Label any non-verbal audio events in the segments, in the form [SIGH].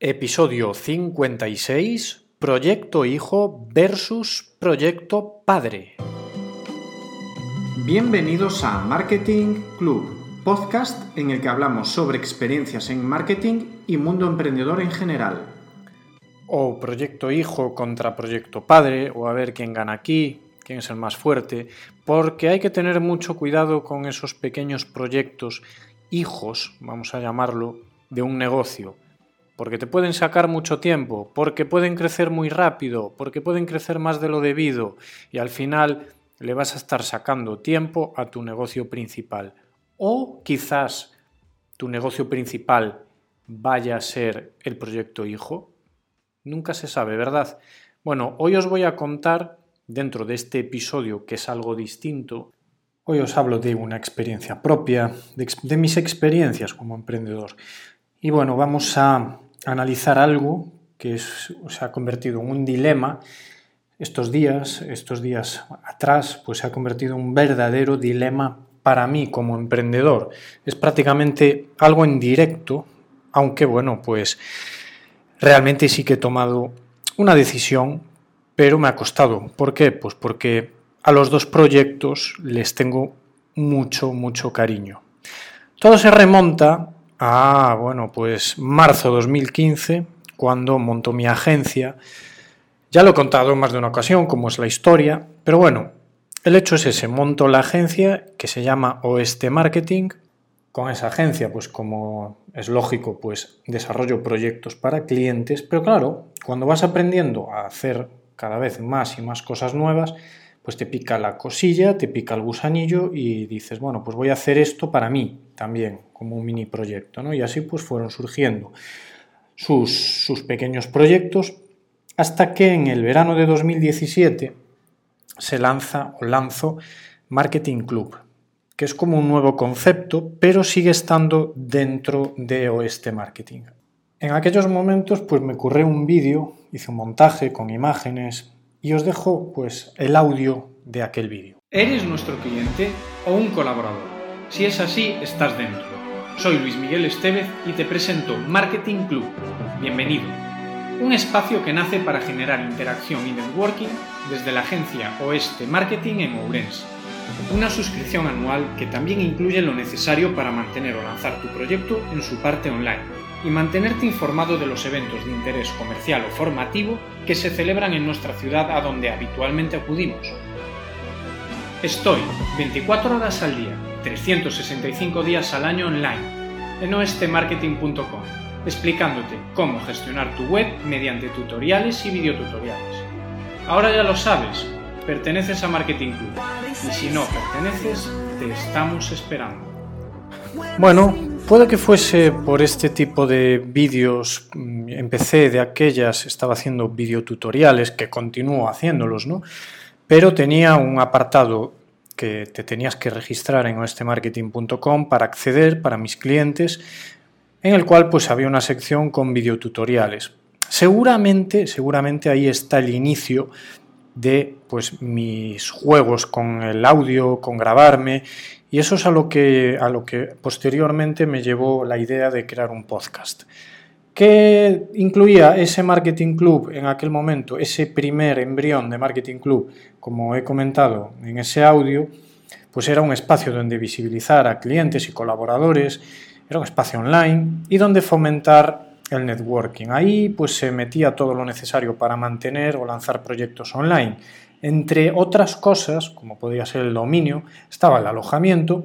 Episodio 56, Proyecto Hijo versus Proyecto Padre. Bienvenidos a Marketing Club, podcast en el que hablamos sobre experiencias en marketing y mundo emprendedor en general. O Proyecto Hijo contra Proyecto Padre, o a ver quién gana aquí, quién es el más fuerte, porque hay que tener mucho cuidado con esos pequeños proyectos hijos, vamos a llamarlo, de un negocio, porque te pueden sacar mucho tiempo, porque pueden crecer muy rápido, porque pueden crecer más de lo debido y al final le vas a estar sacando tiempo a tu negocio principal. O quizás tu negocio principal vaya a ser el proyecto hijo. Nunca se sabe, ¿verdad? Bueno, hoy os voy a contar dentro de este episodio que es algo distinto, hoy os hablo de una experiencia propia, de, mis experiencias como emprendedor. Y bueno, vamos a analizar algo que se ha convertido en un dilema estos días, estos días atrás, pues se ha convertido en un verdadero dilema para mí como emprendedor. Es prácticamente algo en directo, aunque bueno, pues realmente sí que he tomado una decisión pero me ha costado. ¿Por qué? Pues porque a los dos proyectos les tengo mucho, mucho cariño. Todo se remonta a, bueno, pues marzo 2015, cuando montó mi agencia. Ya lo he contado en más de una ocasión, como es la historia, pero bueno, el hecho es ese, monto la agencia que se llama Oeste Marketing. Con esa agencia, pues como es lógico, pues desarrollo proyectos para clientes, pero claro, cuando vas aprendiendo a hacer cada vez más y más cosas nuevas, pues te pica la cosilla, te pica el gusanillo y dices, bueno, pues voy a hacer esto para mí también, como un mini proyecto, ¿no? Y así pues fueron surgiendo sus, sus pequeños proyectos hasta que en el verano de 2017 se lanza o lanzo Marketing Club, que es como un nuevo concepto, pero sigue estando dentro de Oeste Marketing. En aquellos momentos pues me ocurrió un vídeo, hice un montaje con imágenes y os dejo pues el audio de aquel vídeo. ¿Eres nuestro cliente o un colaborador? Si es así, estás dentro. Soy Luis Miguel Estevez y te presento Marketing Club. Bienvenido. Un espacio que nace para generar interacción y networking desde la agencia Oeste Marketing en Ourense. Una suscripción anual que también incluye lo necesario para mantener o lanzar tu proyecto en su parte online y mantenerte informado de los eventos de interés comercial o formativo que se celebran en nuestra ciudad a donde habitualmente acudimos. Estoy 24 horas al día, 365 días al año online en oestemarketing.com, explicándote cómo gestionar tu web mediante tutoriales y videotutoriales. Ahora ya lo sabes, perteneces a Marketing Club y si no perteneces, te estamos esperando. Bueno, Puede que fuese por este tipo de vídeos, mm, empecé de aquellas, estaba haciendo videotutoriales, que continúo haciéndolos, ¿no? Pero tenía un apartado que te tenías que registrar en oestemarketing.com para acceder para mis clientes, en el cual pues había una sección con videotutoriales. Seguramente, seguramente ahí está el inicio de pues mis juegos con el audio, con grabarme y eso es a lo que a lo que posteriormente me llevó la idea de crear un podcast. ¿Qué incluía ese marketing club en aquel momento, ese primer embrión de marketing club, como he comentado en ese audio, pues era un espacio donde visibilizar a clientes y colaboradores, era un espacio online y donde fomentar el networking. Ahí pues se metía todo lo necesario para mantener o lanzar proyectos online. Entre otras cosas, como podía ser el dominio, estaba el alojamiento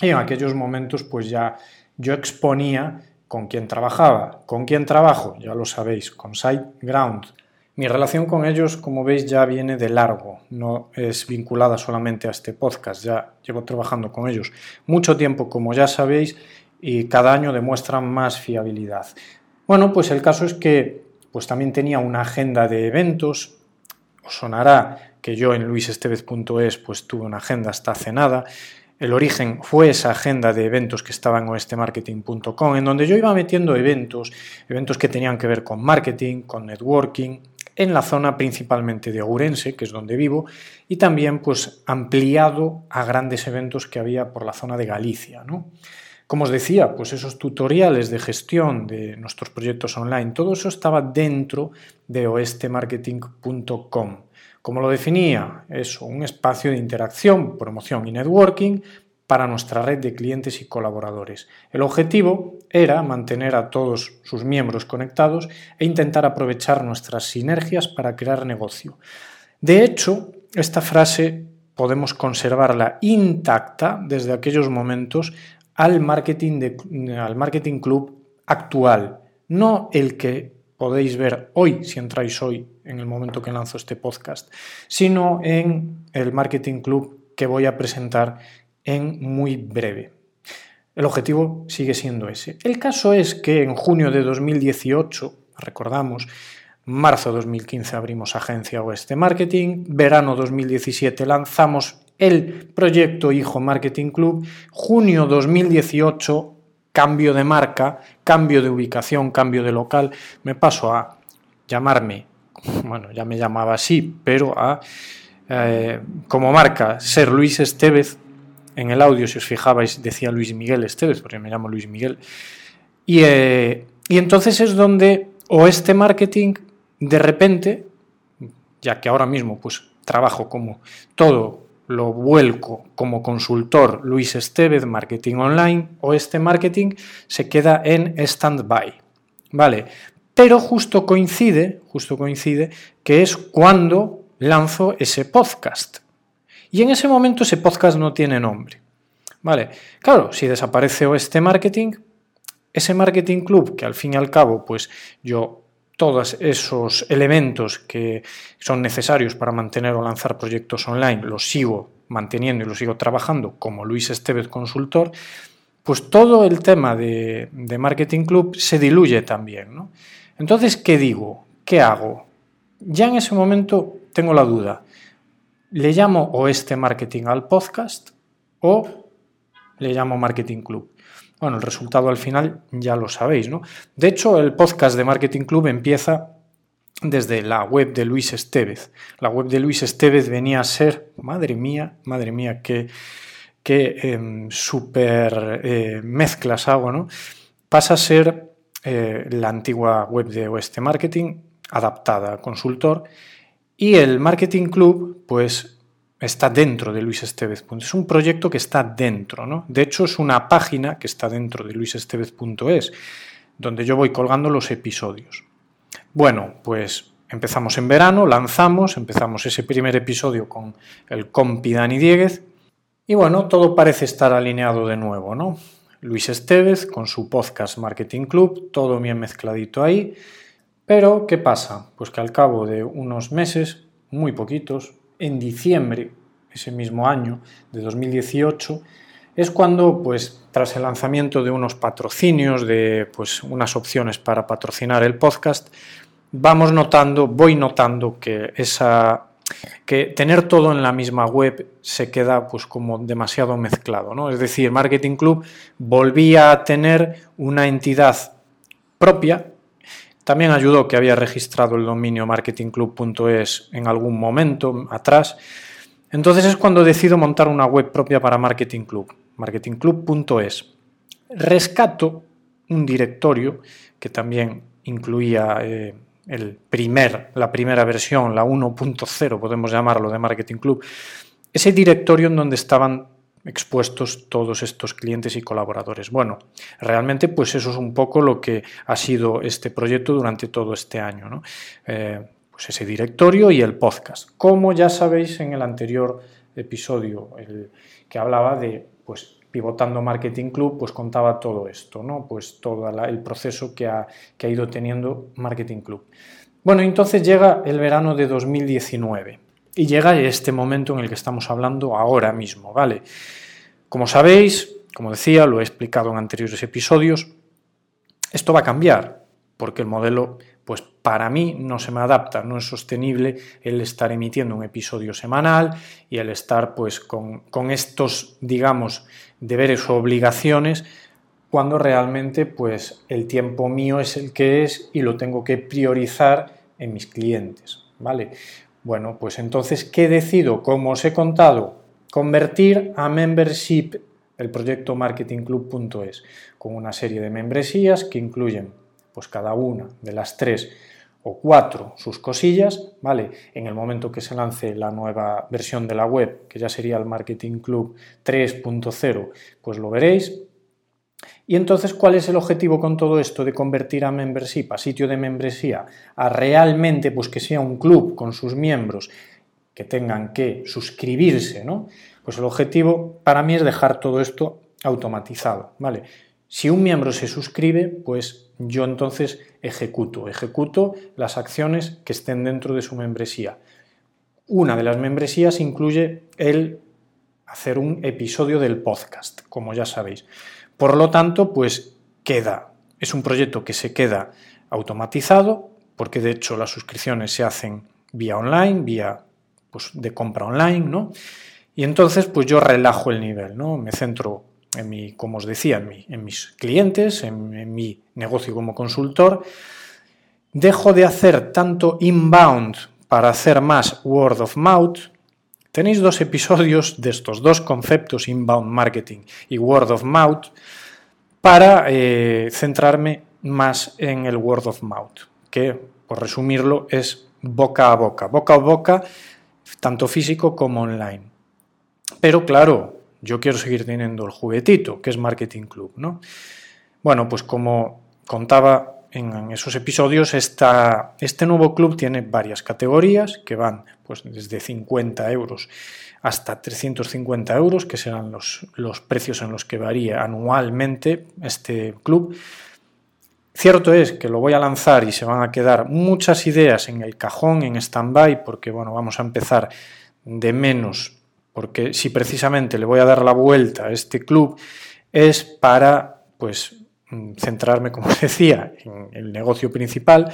y en aquellos momentos pues ya yo exponía con quién trabajaba, con quién trabajo, ya lo sabéis, con SiteGround. Mi relación con ellos, como veis, ya viene de largo, no es vinculada solamente a este podcast, ya llevo trabajando con ellos mucho tiempo, como ya sabéis, y cada año demuestran más fiabilidad. Bueno, pues el caso es que pues también tenía una agenda de eventos. Os sonará que yo en luisestevez.es pues tuve una agenda hasta hace nada. El origen fue esa agenda de eventos que estaba en oestemarketing.com, en donde yo iba metiendo eventos, eventos que tenían que ver con marketing, con networking, en la zona principalmente de Ourense, que es donde vivo, y también pues ampliado a grandes eventos que había por la zona de Galicia, ¿no? Como os decía, pues esos tutoriales de gestión de nuestros proyectos online, todo eso estaba dentro de oestemarketing.com. Como lo definía, es un espacio de interacción, promoción y networking para nuestra red de clientes y colaboradores. El objetivo era mantener a todos sus miembros conectados e intentar aprovechar nuestras sinergias para crear negocio. De hecho, esta frase podemos conservarla intacta desde aquellos momentos al marketing, al marketing club actual, no el que podéis ver hoy, si entráis hoy, en el momento que lanzo este podcast, sino en el marketing club que voy a presentar en muy breve. El objetivo sigue siendo ese. El caso es que en junio de 2018, recordamos, marzo de 2015 abrimos agencia Oeste Marketing, verano 2017 lanzamos el proyecto Hijo Marketing Club, junio 2018 cambio de marca, cambio de ubicación, cambio de local, me paso a llamarme, [LAUGHS] bueno, ya me llamaba así, pero a eh, como marca ser Luis Estevez en el audio, si os fijabais, decía Luis Miguel Esteves, porque me llamo Luis Miguel. Y, eh, y entonces es donde Oeste Marketing, de repente, ya que ahora mismo pues trabajo como todo lo vuelco como consultor Luis Estevez, Marketing Online, Oeste Marketing se queda en stand-by. ¿Vale? Pero justo coincide, justo coincide que es cuando lanzo ese podcast. Y en ese momento ese podcast no tiene nombre. Vale, claro, si desaparece este marketing, ese marketing club que al fin y al cabo, pues yo todos esos elementos que son necesarios para mantener o lanzar proyectos online los sigo manteniendo y los sigo trabajando como Luis Estevez consultor, pues todo el tema de, marketing club se diluye también. ¿no? Entonces, ¿qué digo? ¿Qué hago? Ya en ese momento tengo la duda. ¿Le llamo Oeste Marketing al podcast o le llamo Marketing Club? Bueno, el resultado al final ya lo sabéis, ¿no? De hecho, el podcast de Marketing Club empieza desde la web de Luis Estevez. La web de Luis Estevez venía a ser, madre mía, madre mía, qué, qué em, super eh, mezclas hago, ¿no? Pasa a ser eh, la antigua web de Oeste Marketing, adaptada a consultor, y el Marketing Club, pues está dentro de Luis Estevez. Es un proyecto que está dentro, ¿no? De hecho, es una página que está dentro de luisestevez.es, donde yo voy colgando los episodios. Bueno, pues empezamos en verano, lanzamos, empezamos ese primer episodio con el compi Dani Dieguez, y bueno, todo parece estar alineado de nuevo, ¿no? Luis Estevez con su podcast Marketing Club, todo bien mezcladito ahí. Pero, ¿qué pasa? Pues que al cabo de unos meses, muy poquitos, en diciembre, ese mismo año de 2018, es cuando, pues, tras el lanzamiento de unos patrocinios, de pues, unas opciones para patrocinar el podcast, vamos notando, voy notando que esa que tener todo en la misma web se queda pues como demasiado mezclado, ¿no? Es decir, Marketing Club volvía a tener una entidad propia también ayudó que había registrado el dominio marketingclub.es en algún momento atrás. Entonces es cuando decido montar una web propia para Marketing Club, marketingclub.es. Rescato un directorio que también incluía eh, el primer, la primera versión, la 1.0, podemos llamarlo, de Marketing Club. Ese directorio en donde estaban expuestos todos estos clientes y colaboradores. Bueno, realmente pues eso es un poco lo que ha sido este proyecto durante todo este año, ¿no? Eh, pues ese directorio y el podcast. Como ya sabéis en el anterior episodio el que hablaba de pues Pivotando Marketing Club, pues contaba todo esto, ¿no? Pues todo el proceso que ha, que ha ido teniendo Marketing Club. Bueno, entonces llega el verano de 2019. Y llega este momento en el que estamos hablando ahora mismo, ¿vale? Como sabéis, como decía, lo he explicado en anteriores episodios, esto va a cambiar, porque el modelo, pues para mí no se me adapta, no es sostenible el estar emitiendo un episodio semanal y el estar pues con, con estos, digamos, deberes o obligaciones cuando realmente pues el tiempo mío es el que es y lo tengo que priorizar en mis clientes, ¿vale? Bueno, pues entonces, ¿qué decido? Como os he contado, convertir a Membership el proyecto marketingclub.es, con una serie de membresías que incluyen pues cada una de las tres o cuatro sus cosillas, ¿vale? En el momento que se lance la nueva versión de la web, que ya sería el Marketing Club 3.0, pues lo veréis. Y entonces, ¿cuál es el objetivo con todo esto de convertir a membership, a sitio de membresía, a realmente pues que sea un club con sus miembros que tengan que suscribirse, ¿no? Pues el objetivo para mí es dejar todo esto automatizado, ¿vale? Si un miembro se suscribe, pues yo entonces ejecuto, ejecuto las acciones que estén dentro de su membresía. Una de las membresías incluye el hacer un episodio del podcast, como ya sabéis. Por lo tanto, pues queda, es un proyecto que se queda automatizado, porque de hecho las suscripciones se hacen vía online, vía pues, de compra online, ¿no? Y entonces, pues yo relajo el nivel, ¿no? Me centro en mi, como os decía, en, mis clientes, en, mi negocio como consultor, dejo de hacer tanto inbound para hacer más word of mouth. Tenéis dos episodios de estos dos conceptos, inbound marketing y word of mouth, para eh, centrarme más en el word of mouth, que, por resumirlo, es boca a boca, boca a boca, tanto físico como online. Pero claro, yo quiero seguir teniendo el juguetito, que es Marketing Club, ¿no? Bueno, pues como contaba en esos episodios, este nuevo club tiene varias categorías que van pues, desde 50 euros hasta 350 euros, que serán los, los precios en los que varía anualmente este club. Cierto es que lo voy a lanzar y se van a quedar muchas ideas en el cajón, en stand-by, porque bueno, vamos a empezar de menos porque si precisamente le voy a dar la vuelta a este club es para pues centrarme, como [LAUGHS] decía, en el negocio principal,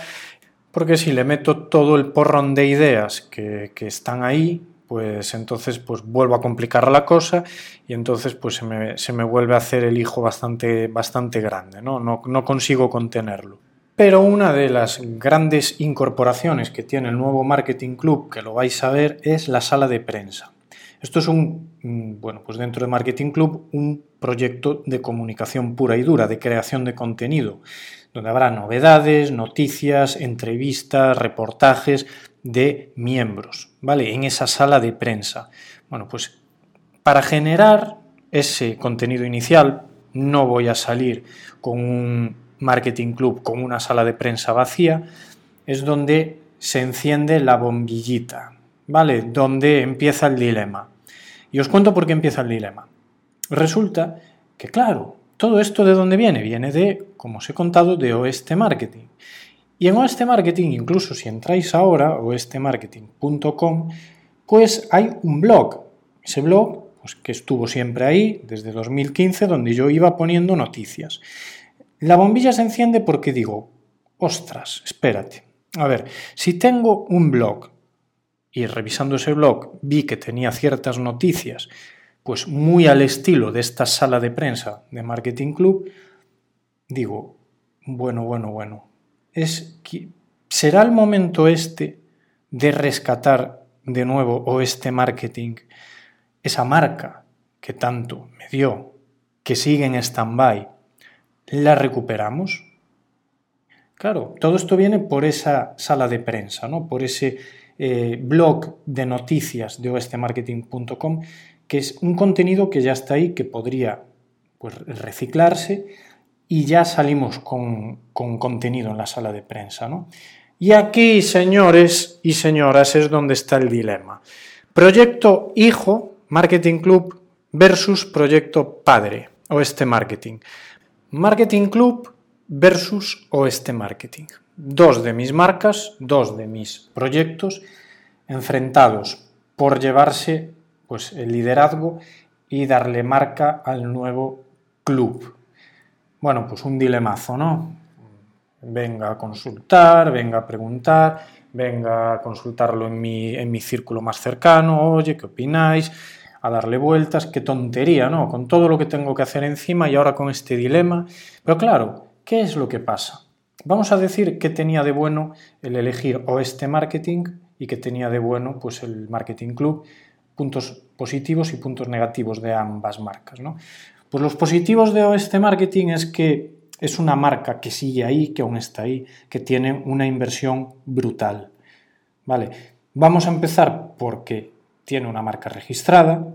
porque si le meto todo el porrón de ideas que, están ahí, pues entonces pues vuelvo a complicar la cosa y entonces pues se me, vuelve a hacer el hijo bastante, bastante grande, ¿no? ¿no? No consigo contenerlo. Pero una de las grandes incorporaciones que tiene el nuevo Marketing Club, que lo vais a ver, es la sala de prensa. Esto es un, mm, bueno, pues dentro de Marketing Club, un proyecto de comunicación pura y dura, de creación de contenido, donde habrá novedades, noticias, entrevistas, reportajes de miembros, ¿vale? En esa sala de prensa. Bueno, pues para generar ese contenido inicial, no voy a salir con un marketing club, con una sala de prensa vacía, es donde se enciende la bombillita, ¿vale? Donde empieza el dilema. Y os cuento por qué empieza el dilema. Resulta que, claro, todo esto de dónde viene? Viene de, como os he contado, de Oeste Marketing. Y en Oeste Marketing, incluso si entráis ahora, oestemarketing.com, pues hay un blog. Ese blog, pues, que estuvo siempre ahí desde 2015, donde yo iba poniendo noticias. La bombilla se enciende porque digo, ostras, espérate. A ver, si tengo un blog y revisando ese blog vi que tenía ciertas noticias, pues muy al estilo de esta sala de prensa de Marketing Club, digo, bueno, bueno, bueno, es que será el momento este de rescatar de nuevo o este marketing, esa marca que tanto me dio, que sigue en stand-by, la recuperamos. Claro, todo esto viene por esa sala de prensa, ¿no? Por ese eh, blog de noticias de oestemarketing.com, que es un contenido que ya está ahí, que podría pues, reciclarse y ya salimos con, contenido en la sala de prensa. ¿no? Y aquí, señores y señoras, es donde está el dilema. Proyecto hijo, Marketing Club, versus proyecto padre, Oeste Marketing. Marketing Club versus Oeste Marketing dos de mis marcas, dos de mis proyectos enfrentados por llevarse pues, el liderazgo y darle marca al nuevo club. Bueno, pues un dilemazo, ¿no? Venga a consultar, venga a preguntar, venga a consultarlo en mi, en mi círculo más cercano, oye, ¿qué opináis? A darle vueltas, qué tontería, ¿no? Con todo lo que tengo que hacer encima y ahora con este dilema. Pero claro, ¿qué es lo que pasa? Vamos a decir que tenía de bueno el elegir Oeste Marketing y que tenía de bueno pues el Marketing Club, puntos positivos y puntos negativos de ambas marcas. ¿no? Pues los positivos de Oeste Marketing es que es una marca que sigue ahí, que aún está ahí, que tiene una inversión brutal. Vale, vamos a empezar porque tiene una marca registrada.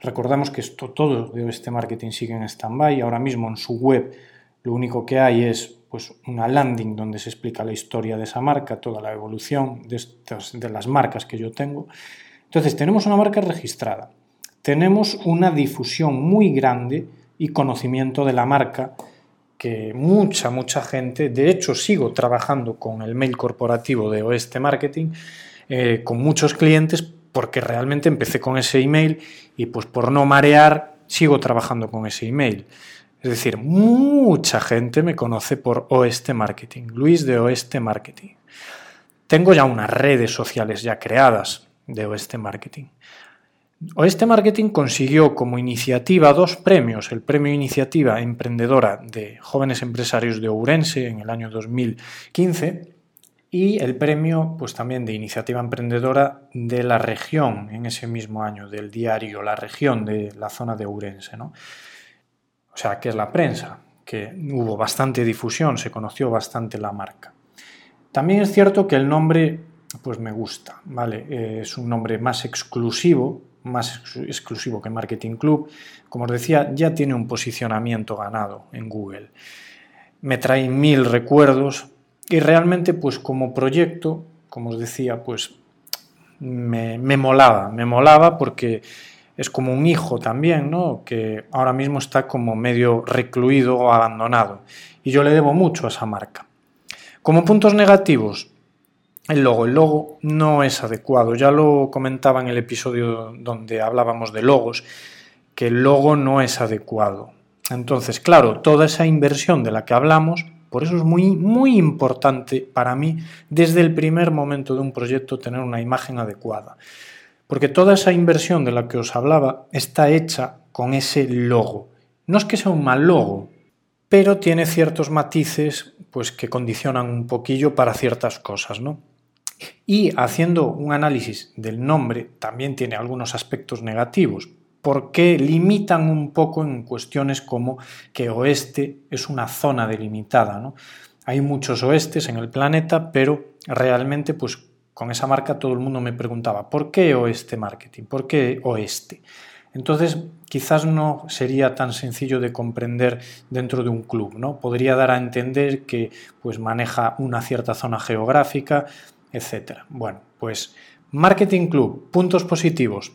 Recordamos que esto todo de Oeste Marketing sigue en stand-by. Ahora mismo en su web lo único que hay es pues, una landing donde se explica la historia de esa marca, toda la evolución de, de las marcas que yo tengo. Entonces, tenemos una marca registrada, tenemos una difusión muy grande y conocimiento de la marca que mucha, mucha gente, de hecho sigo trabajando con el mail corporativo de Oeste Marketing, eh, con muchos clientes, porque realmente empecé con ese email y pues por no marear sigo trabajando con ese email. Es decir, mucha gente me conoce por Oeste Marketing, Luis de Oeste Marketing. Tengo ya unas redes sociales ya creadas de Oeste Marketing. Oeste Marketing consiguió como iniciativa dos premios, el Premio Iniciativa Emprendedora de Jóvenes Empresarios de Ourense en el año 2015 y el premio pues también de Iniciativa Emprendedora de la región en ese mismo año, del diario La Región de la zona de Ourense. ¿no? Sea, que es la prensa, que hubo bastante difusión, se conoció bastante la marca. También es cierto que el nombre, pues me gusta, ¿vale? Eh, es un nombre más exclusivo, más exclusivo que Marketing Club. Como os decía, ya tiene un posicionamiento ganado en Google. Me trae mil recuerdos y realmente, pues como proyecto, como os decía, pues me, me molaba, me molaba porque es como un hijo también, ¿no? Que ahora mismo está como medio recluido o abandonado. Y yo le debo mucho a esa marca. Como puntos negativos, el logo. El logo no es adecuado. Ya lo comentaba en el episodio donde hablábamos de logos, que el logo no es adecuado. Entonces, claro, toda esa inversión de la que hablamos, por eso es muy, muy importante para mí desde el primer momento de un proyecto tener una imagen adecuada. Porque toda esa inversión de la que os hablaba está hecha con ese logo. No es que sea un mal logo, pero tiene ciertos matices pues que condicionan un poquillo para ciertas cosas, ¿no? Y haciendo un análisis del nombre también tiene algunos aspectos negativos, porque limitan un poco en cuestiones como que oeste es una zona delimitada, ¿no? Hay muchos oestes en el planeta, pero realmente pues con esa marca todo el mundo me preguntaba, ¿por qué Oeste Marketing? ¿Por qué Oeste? Entonces, quizás no sería tan sencillo de comprender dentro de un club, ¿no? Podría dar a entender que pues maneja una cierta zona geográfica, etcétera. Bueno, pues Marketing Club, puntos positivos.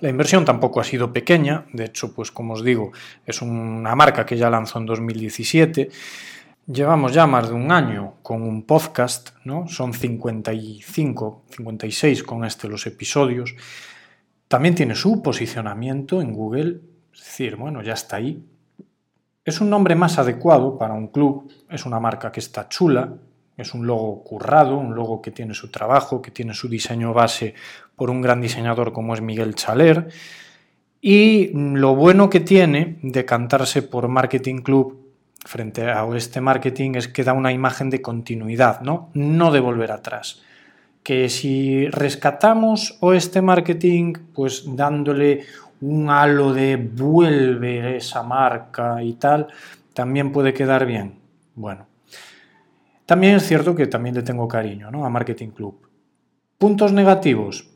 La inversión tampoco ha sido pequeña, de hecho, pues como os digo, es una marca que ya lanzó en 2017 Llevamos ya más de un año con un podcast, ¿no? Son 55, 56 con este los episodios. También tiene su posicionamiento en Google, es decir, bueno, ya está ahí. Es un nombre más adecuado para un club, es una marca que está chula, es un logo currado, un logo que tiene su trabajo, que tiene su diseño base por un gran diseñador como es Miguel Chaler. Y lo bueno que tiene de cantarse por Marketing Club frente a este marketing es que da una imagen de continuidad, ¿no? No de volver atrás. Que si rescatamos o este marketing, pues dándole un halo de vuelve esa marca y tal, también puede quedar bien. Bueno, también es cierto que también le tengo cariño ¿no? a Marketing Club. Puntos negativos,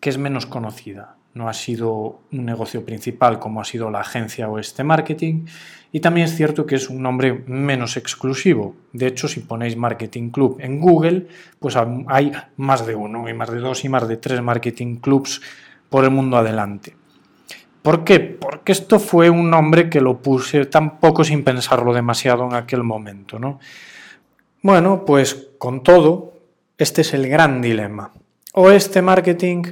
que es menos conocida no ha sido un negocio principal como ha sido la agencia o este marketing. Y también es cierto que es un nombre menos exclusivo. De hecho, si ponéis Marketing Club en Google, pues hay más de uno, y más de dos y más de tres marketing clubs por el mundo adelante. ¿Por qué? Porque esto fue un nombre que lo puse tampoco sin pensarlo demasiado en aquel momento, ¿no? Bueno, pues con todo, este es el gran dilema. O este marketing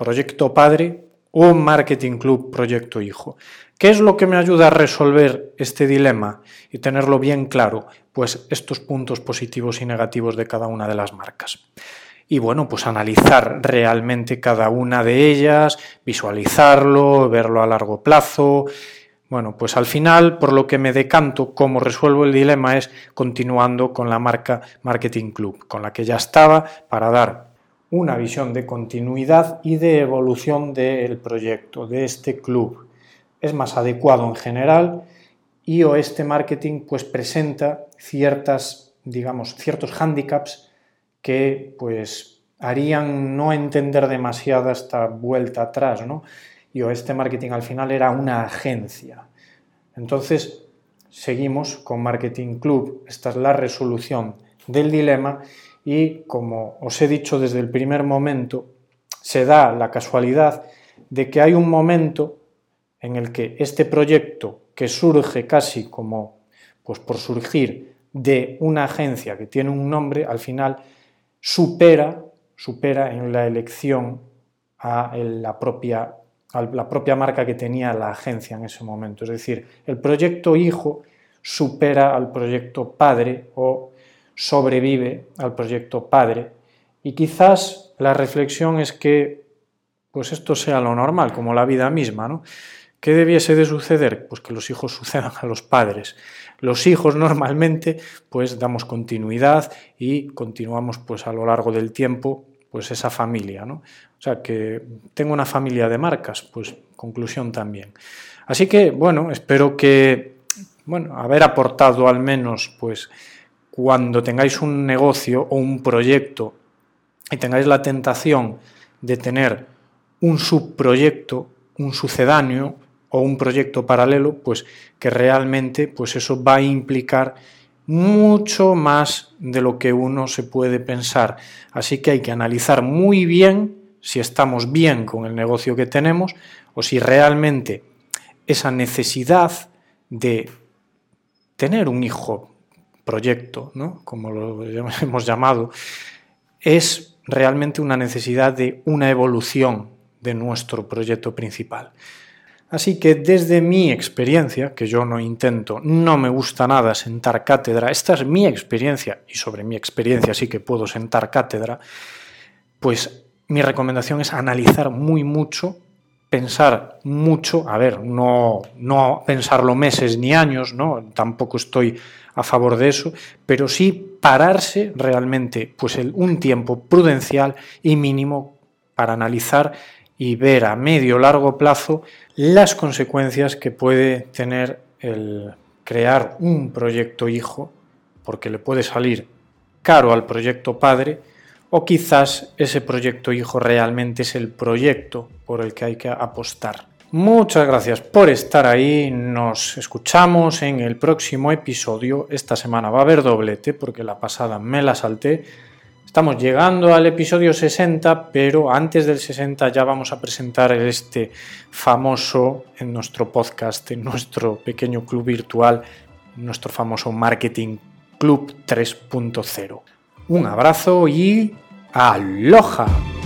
proyecto padre o marketing club proyecto hijo. ¿Qué es lo que me ayuda a resolver este dilema y tenerlo bien claro? Pues estos puntos positivos y negativos de cada una de las marcas. Y bueno, pues analizar realmente cada una de ellas, visualizarlo, verlo a largo plazo. Bueno, pues al final, por lo que me decanto, como resuelvo el dilema es continuando con la marca Marketing Club, con la que ya estaba, para dar una visión de continuidad y de evolución del proyecto, de este club. es más adecuado en general y Oeste Marketing pues presenta ciertas, digamos, ciertos hándicaps que pues harían no entender demasiada esta vuelta atrás, ¿no? Y Oeste Marketing al final era una agencia. Entonces, seguimos con Marketing Club. Esta es la resolución del dilema y, como os he dicho desde el primer momento, se da la casualidad de que hay un momento en el que este proyecto que surge casi como pues por surgir de una agencia que tiene un nombre, al final supera, supera en la elección a la propia, a la propia marca que tenía la agencia en ese momento. Es decir, el proyecto hijo supera al proyecto padre o sobrevive al proyecto padre. Y quizás la reflexión es que pues esto sea lo normal, como la vida misma, ¿no? ¿Qué debiese de suceder? Pues que los hijos [LAUGHS] sucedan a los padres. Los hijos normalmente pues damos continuidad y continuamos pues a lo largo del tiempo pues esa familia, ¿no? O sea que tengo una familia de marcas, pues conclusión también. Así que bueno, espero que bueno, haber aportado al menos pues cuando tengáis un negocio o un proyecto y tengáis la tentación de tener un subproyecto, un sucedáneo, o un proyecto paralelo, pues que realmente pues eso va a implicar mucho más de lo que uno se puede pensar. Así que hay que analizar muy bien si estamos bien con el negocio que tenemos o si realmente esa necesidad de tener un hijo proyecto, ¿no? como lo [LAUGHS] hemos llamado, es realmente una necesidad de una evolución de nuestro proyecto principal. Así que desde mi experiencia, que yo no intento, no me gusta nada sentar cátedra, esta es mi experiencia y sobre mi experiencia sí que puedo sentar cátedra, pues mi recomendación es analizar muy mucho, pensar mucho, a ver, no, no pensarlo meses ni años, ¿no? tampoco estoy a favor de eso, pero sí pararse realmente pues un tiempo prudencial y mínimo para analizar y ver a medio o largo plazo las consecuencias que puede tener el crear un proyecto hijo, porque le puede salir caro al proyecto padre, o quizás ese proyecto hijo realmente es el proyecto por el que hay que apostar. Muchas gracias por estar ahí, nos escuchamos en el próximo episodio. Esta semana va a haber doblete porque la pasada me la salté Estamos llegando al episodio 60, pero antes del 60 ya vamos a presentar este famoso en nuestro podcast, en nuestro pequeño club virtual, nuestro famoso Marketing Club 3.0. Un abrazo y aloha.